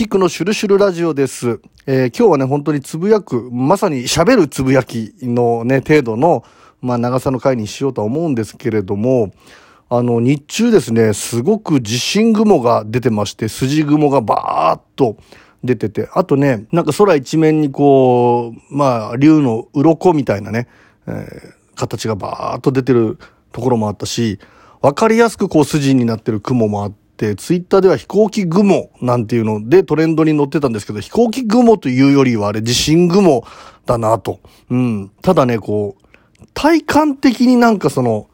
キックのシュルシュルラジオです。えー今日はね、本当につぶやく、まさに喋るつぶやきのね、程度の、まあ、長さの回にしようとは思うんですけれども、あの、日中ですね、すごく地震雲が出てまして、筋雲がバーっと出てて、あとね、なんか空一面にこう、まあ、竜の鱗みたいなね、えー形がバーっと出てるところもあったし、わかりやすくこう筋になってる雲もあっ、ツイッターでは飛行機雲なんていうのでトレンドに載ってたんですけど、飛行機雲というよりはあれ地震雲だなと。うん。ただね、こう、体感的になんかその、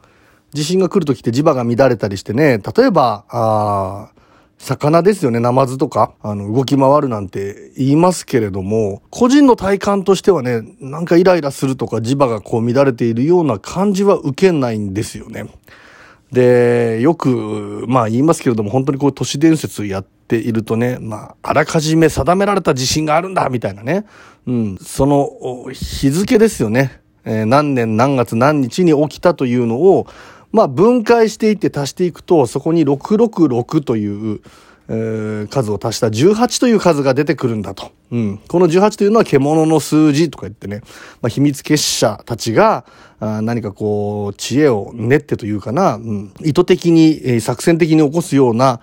地震が来るときって磁場が乱れたりしてね、例えば、あー魚ですよね、ナマズとか、あの、動き回るなんて言いますけれども、個人の体感としてはね、なんかイライラするとか磁場がこう乱れているような感じは受けないんですよね。で、よく、まあ言いますけれども、本当にこう都市伝説やっているとね、まあ、あらかじめ定められた地震があるんだ、みたいなね。うん、その日付ですよね。えー何年何月何日に起きたというのを、まあ分解していって足していくと、そこに666という、数を足した18という数が出てくるんだと。うん。この18というのは獣の数字とか言ってね、まあ、秘密結社たちが何かこう、知恵を練ってというかな、うん、意図的に、作戦的に起こすような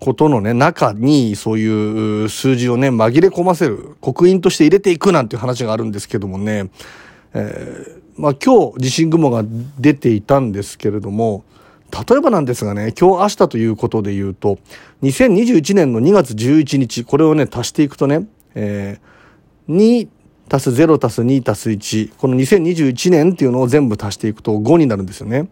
ことのね、中にそういう数字をね、紛れ込ませる、刻印として入れていくなんていう話があるんですけどもね、えーまあ今日地震雲が出ていたんですけれども、例えばなんですがね、今日明日ということで言うと、2021年の2月11日、これをね、足していくとね、えー、2足す0足す2足す1、この2021年っていうのを全部足していくと5になるんですよね。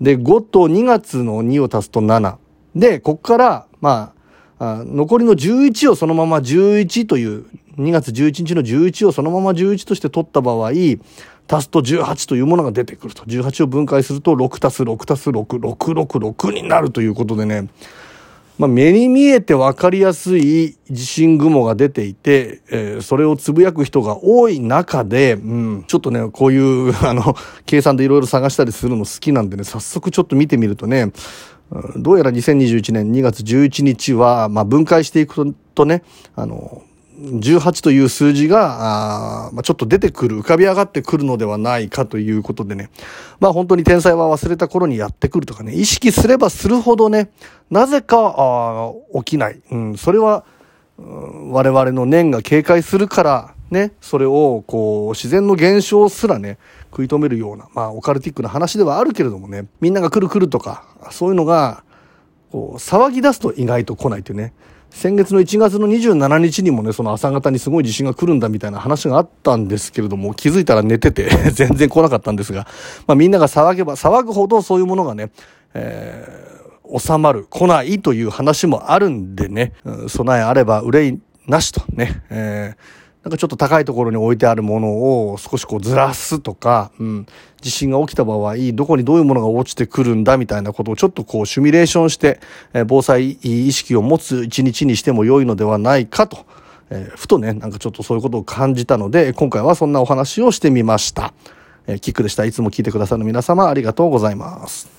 で、5と2月の2を足すと7。で、こっから、まあ、あ残りの11をそのまま11という、2月11日の11をそのまま11として取った場合、足すと18というものが出てくると。18を分解すると6足す6足す6、666になるということでね、まあ、目に見えて分かりやすい地震雲が出ていて、えーそれをつぶやく人が多い中で、うん、ちょっとね、こういう、あの、計算でいろいろ探したりするの好きなんでね、早速ちょっと見てみるとね、どうやら2021年2月11日は、まあ、分解していくとね、あの、18という数字が、あまあ、ちょっと出てくる、浮かび上がってくるのではないかということでね。まあ本当に天才は忘れた頃にやってくるとかね、意識すればするほどね、なぜかあ起きない。うん、それは、うん我々の念が警戒するから、ね、それを、こう、自然の現象すらね、食い止めるような、まあ、オカルティックな話ではあるけれどもね、みんなが来る来るとか、そういうのが、こう、騒ぎ出すと意外と来ないというね。先月の1月の27日にもね、その朝方にすごい地震が来るんだみたいな話があったんですけれども、気づいたら寝てて 全然来なかったんですが、まあみんなが騒げば、騒ぐほどそういうものがね、えー収まる、来ないという話もあるんでね、備えあれば憂いなしとね、えーなんかちょっと高いところに置いてあるものを少しこうずらすとか、うん、地震が起きた場合、どこにどういうものが落ちてくるんだみたいなことをちょっとこうシミュレーションして、え防災意識を持つ一日にしても良いのではないかと、えーふとね、なんかちょっとそういうことを感じたので、今回はそんなお話をしてみました。えキックでした。いつも聞いてくださる皆様ありがとうございます。